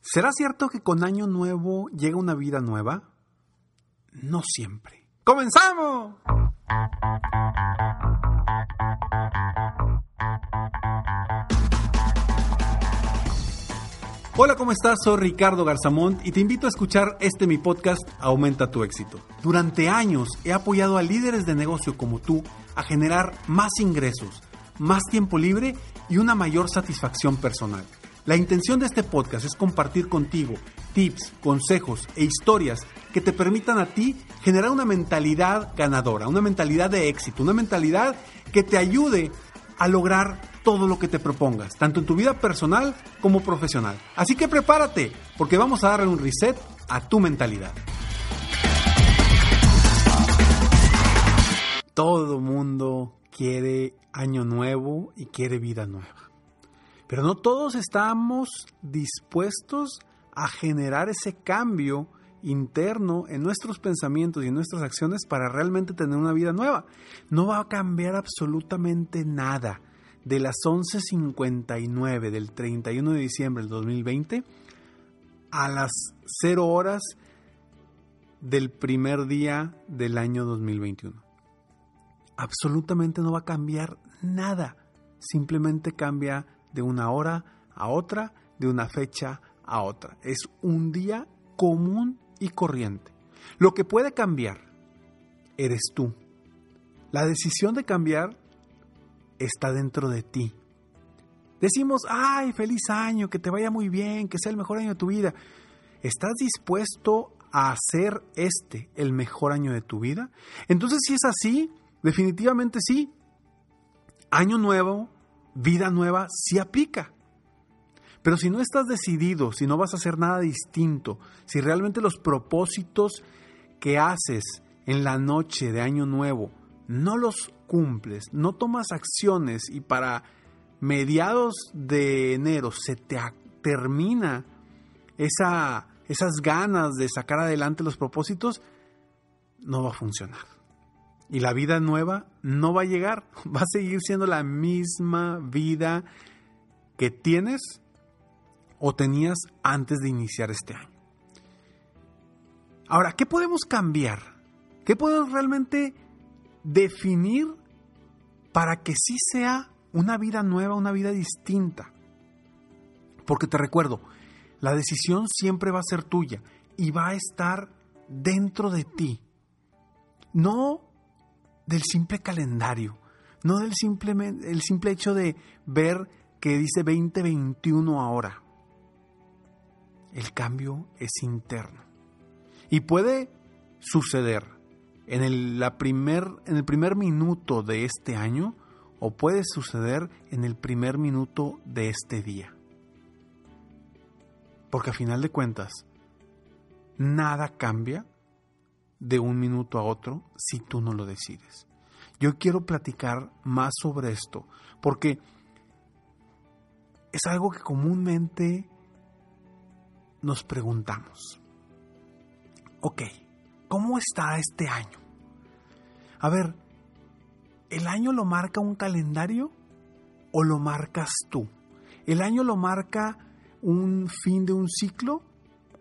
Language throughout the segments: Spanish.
¿Será cierto que con año nuevo llega una vida nueva? No siempre. ¡Comenzamos! Hola, ¿cómo estás? Soy Ricardo Garzamont y te invito a escuchar este mi podcast Aumenta tu éxito. Durante años he apoyado a líderes de negocio como tú a generar más ingresos, más tiempo libre y una mayor satisfacción personal. La intención de este podcast es compartir contigo tips, consejos e historias que te permitan a ti generar una mentalidad ganadora, una mentalidad de éxito, una mentalidad que te ayude a lograr todo lo que te propongas, tanto en tu vida personal como profesional. Así que prepárate, porque vamos a darle un reset a tu mentalidad. Todo mundo quiere año nuevo y quiere vida nueva. Pero no todos estamos dispuestos a generar ese cambio interno en nuestros pensamientos y en nuestras acciones para realmente tener una vida nueva. No va a cambiar absolutamente nada de las 11.59 del 31 de diciembre del 2020 a las 0 horas del primer día del año 2021. Absolutamente no va a cambiar nada. Simplemente cambia de una hora a otra, de una fecha a otra. Es un día común y corriente. Lo que puede cambiar eres tú. La decisión de cambiar está dentro de ti. Decimos, ay, feliz año, que te vaya muy bien, que sea el mejor año de tu vida. ¿Estás dispuesto a hacer este el mejor año de tu vida? Entonces, si es así, definitivamente sí. Año nuevo, vida nueva sí aplica. Pero si no estás decidido, si no vas a hacer nada distinto, si realmente los propósitos que haces en la noche de Año Nuevo no los cumples, no tomas acciones y para mediados de enero se te termina esa, esas ganas de sacar adelante los propósitos, no va a funcionar. Y la vida nueva no va a llegar, va a seguir siendo la misma vida que tienes o tenías antes de iniciar este año. Ahora, ¿qué podemos cambiar? ¿Qué podemos realmente definir para que sí sea una vida nueva, una vida distinta? Porque te recuerdo, la decisión siempre va a ser tuya y va a estar dentro de ti. No del simple calendario, no del simple, el simple hecho de ver que dice 2021 ahora. El cambio es interno. Y puede suceder en el, la primer, en el primer minuto de este año o puede suceder en el primer minuto de este día. Porque a final de cuentas, nada cambia de un minuto a otro si tú no lo decides. Yo quiero platicar más sobre esto porque es algo que comúnmente nos preguntamos. Ok, ¿cómo está este año? A ver, ¿el año lo marca un calendario o lo marcas tú? ¿El año lo marca un fin de un ciclo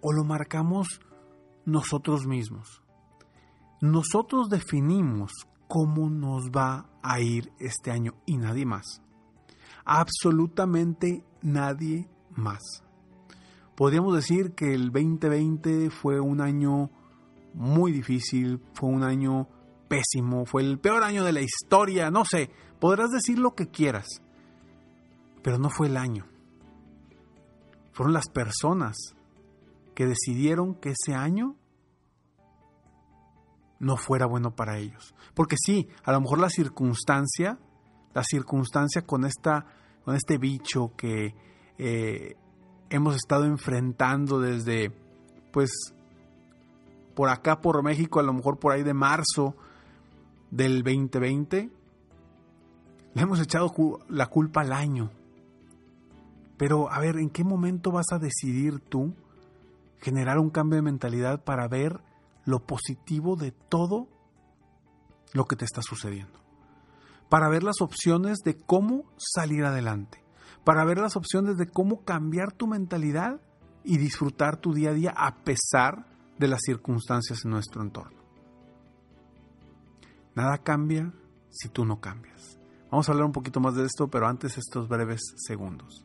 o lo marcamos nosotros mismos? Nosotros definimos cómo nos va a ir este año y nadie más. Absolutamente nadie más. Podríamos decir que el 2020 fue un año muy difícil, fue un año pésimo, fue el peor año de la historia, no sé, podrás decir lo que quieras, pero no fue el año. Fueron las personas que decidieron que ese año no fuera bueno para ellos. Porque sí, a lo mejor la circunstancia, la circunstancia con, esta, con este bicho que eh, hemos estado enfrentando desde, pues, por acá, por México, a lo mejor por ahí de marzo del 2020, le hemos echado la culpa al año. Pero, a ver, ¿en qué momento vas a decidir tú generar un cambio de mentalidad para ver lo positivo de todo lo que te está sucediendo? Para ver las opciones de cómo salir adelante para ver las opciones de cómo cambiar tu mentalidad y disfrutar tu día a día a pesar de las circunstancias en nuestro entorno. Nada cambia si tú no cambias. Vamos a hablar un poquito más de esto, pero antes estos breves segundos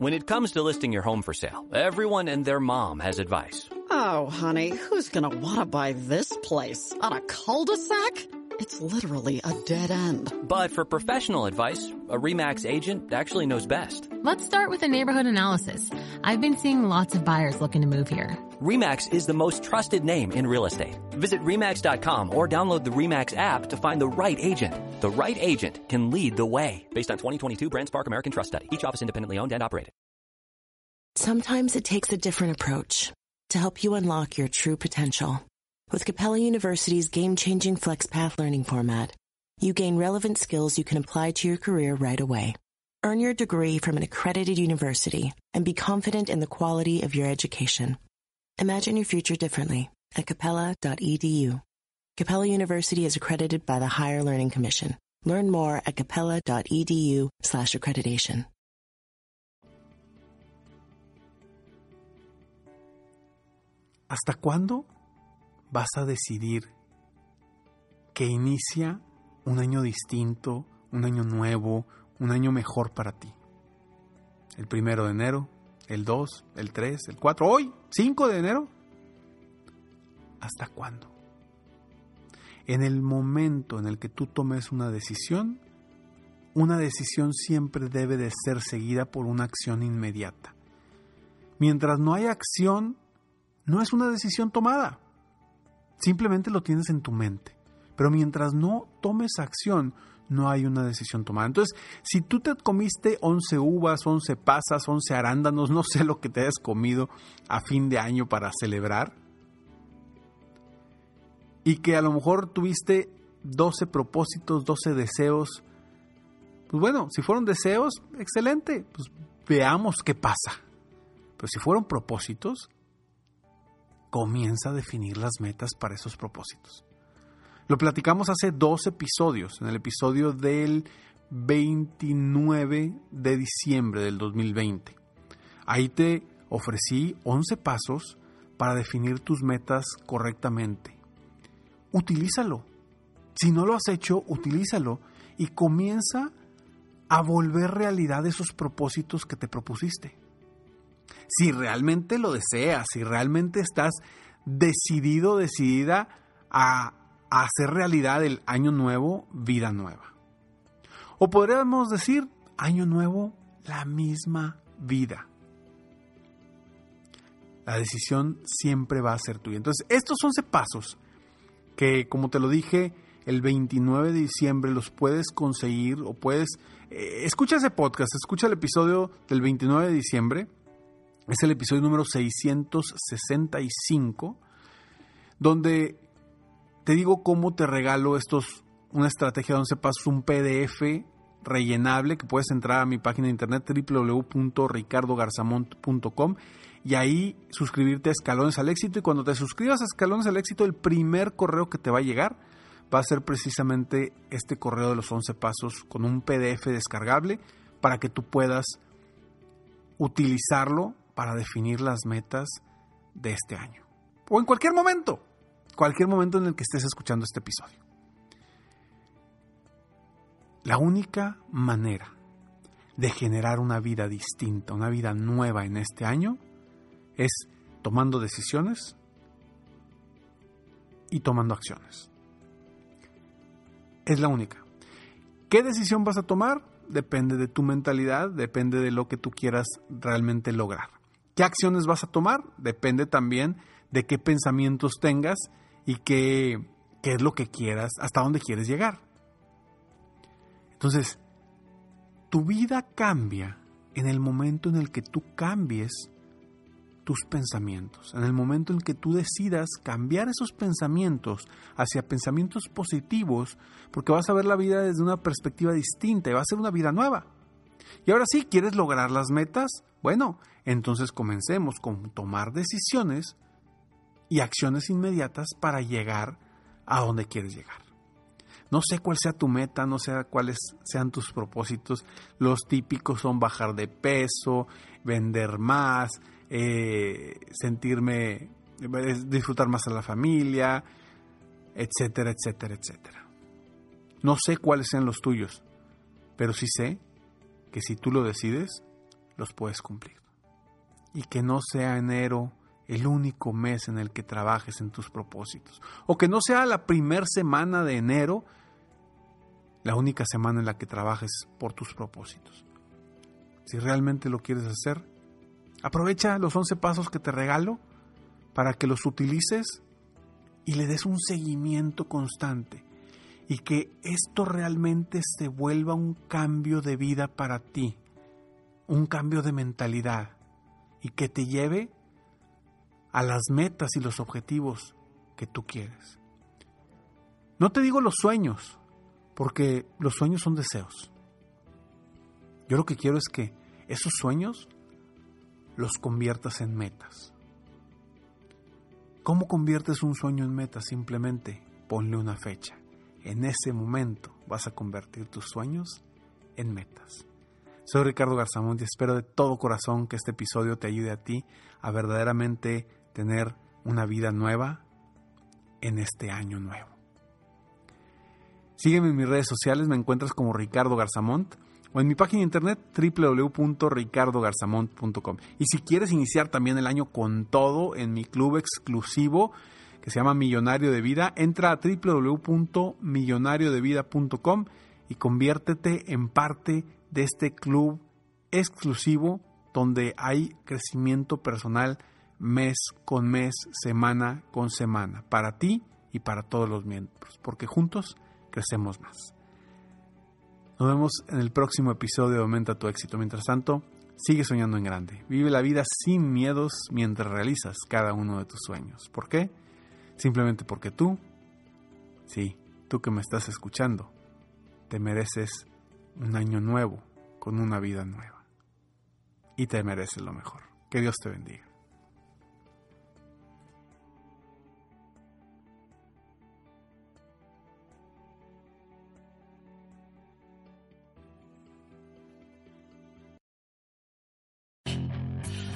When it comes to listing your home for sale, everyone and their mom has advice. Oh, honey, who's going to want to buy this place? On a cul-de-sac? It's literally a dead end. But for professional advice, a REMAX agent actually knows best. Let's start with a neighborhood analysis. I've been seeing lots of buyers looking to move here. REMAX is the most trusted name in real estate. Visit REMAX.com or download the REMAX app to find the right agent. The right agent can lead the way. Based on 2022 BrandSpark American Trust Study. Each office independently owned and operated. Sometimes it takes a different approach to help you unlock your true potential. With Capella University's game-changing FlexPath learning format, you gain relevant skills you can apply to your career right away. Earn your degree from an accredited university and be confident in the quality of your education. Imagine your future differently at capella.edu. Capella University is accredited by the Higher Learning Commission. Learn more at capella.edu slash accreditation. ¿Hasta cuándo vas a decidir que inicia un año distinto, un año nuevo, un año mejor para ti? El primero de enero, el 2, el 3, el 4, hoy, 5 de enero. ¿Hasta cuándo? En el momento en el que tú tomes una decisión, una decisión siempre debe de ser seguida por una acción inmediata. Mientras no hay acción, no es una decisión tomada. Simplemente lo tienes en tu mente. Pero mientras no tomes acción, no hay una decisión tomada. Entonces, si tú te comiste 11 uvas, 11 pasas, 11 arándanos, no sé lo que te hayas comido a fin de año para celebrar, y que a lo mejor tuviste 12 propósitos, 12 deseos, pues bueno, si fueron deseos, excelente, pues veamos qué pasa. Pero si fueron propósitos, comienza a definir las metas para esos propósitos. Lo platicamos hace dos episodios, en el episodio del 29 de diciembre del 2020. Ahí te ofrecí 11 pasos para definir tus metas correctamente. Utilízalo. Si no lo has hecho, utilízalo y comienza a volver realidad esos propósitos que te propusiste si realmente lo deseas, si realmente estás decidido, decidida a, hacer realidad el año nuevo, vida nueva. O podríamos decir, año nuevo, la misma vida. La decisión siempre va a ser tuya. Entonces, estos 11 pasos que, como te lo dije, el 29 de diciembre los puedes conseguir o puedes... Eh, escucha ese podcast, escucha el episodio del 29 de diciembre. Es el episodio número 665, donde te digo cómo te regalo estos, una estrategia de 11 pasos, un PDF rellenable que puedes entrar a mi página de internet www.ricardogarzamont.com y ahí suscribirte a Escalones al Éxito. Y cuando te suscribas a Escalones al Éxito el primer correo que te va a llegar va a ser precisamente este correo de los 11 pasos con un PDF descargable para que tú puedas utilizarlo para definir las metas de este año. O en cualquier momento, cualquier momento en el que estés escuchando este episodio. La única manera de generar una vida distinta, una vida nueva en este año, es tomando decisiones y tomando acciones. Es la única. ¿Qué decisión vas a tomar? Depende de tu mentalidad, depende de lo que tú quieras realmente lograr. ¿Qué acciones vas a tomar? Depende también de qué pensamientos tengas y qué, qué es lo que quieras, hasta dónde quieres llegar. Entonces, tu vida cambia en el momento en el que tú cambies tus pensamientos, en el momento en que tú decidas cambiar esos pensamientos hacia pensamientos positivos, porque vas a ver la vida desde una perspectiva distinta y va a ser una vida nueva. Y ahora sí, ¿quieres lograr las metas? Bueno, entonces comencemos con tomar decisiones y acciones inmediatas para llegar a donde quieres llegar. No sé cuál sea tu meta, no sé cuáles sean tus propósitos. Los típicos son bajar de peso, vender más, eh, sentirme, disfrutar más a la familia, etcétera, etcétera, etcétera. No sé cuáles sean los tuyos, pero sí sé que si tú lo decides, los puedes cumplir. Y que no sea enero el único mes en el que trabajes en tus propósitos. O que no sea la primera semana de enero la única semana en la que trabajes por tus propósitos. Si realmente lo quieres hacer, aprovecha los 11 pasos que te regalo para que los utilices y le des un seguimiento constante y que esto realmente se vuelva un cambio de vida para ti, un cambio de mentalidad y que te lleve a las metas y los objetivos que tú quieres. No te digo los sueños, porque los sueños son deseos. Yo lo que quiero es que esos sueños los conviertas en metas. ¿Cómo conviertes un sueño en meta? Simplemente ponle una fecha. En ese momento vas a convertir tus sueños en metas. Soy Ricardo Garzamont y espero de todo corazón que este episodio te ayude a ti a verdaderamente tener una vida nueva en este año nuevo. Sígueme en mis redes sociales, me encuentras como Ricardo Garzamont o en mi página de internet www.ricardogarzamont.com. Y si quieres iniciar también el año con todo en mi club exclusivo que se llama Millonario de Vida, entra a www.millonariodevida.com y conviértete en parte de este club exclusivo donde hay crecimiento personal mes con mes, semana con semana, para ti y para todos los miembros, porque juntos crecemos más. Nos vemos en el próximo episodio de Aumenta tu éxito. Mientras tanto, sigue soñando en grande. Vive la vida sin miedos mientras realizas cada uno de tus sueños. ¿Por qué? Simplemente porque tú, sí, tú que me estás escuchando, te mereces un año nuevo con una vida nueva. Y te mereces lo mejor. Que Dios te bendiga.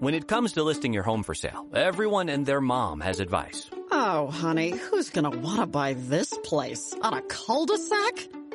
When it comes to listing your home for sale, everyone and their mom has advice. Oh, honey, who's gonna want to buy this place? On a cul-de-sac?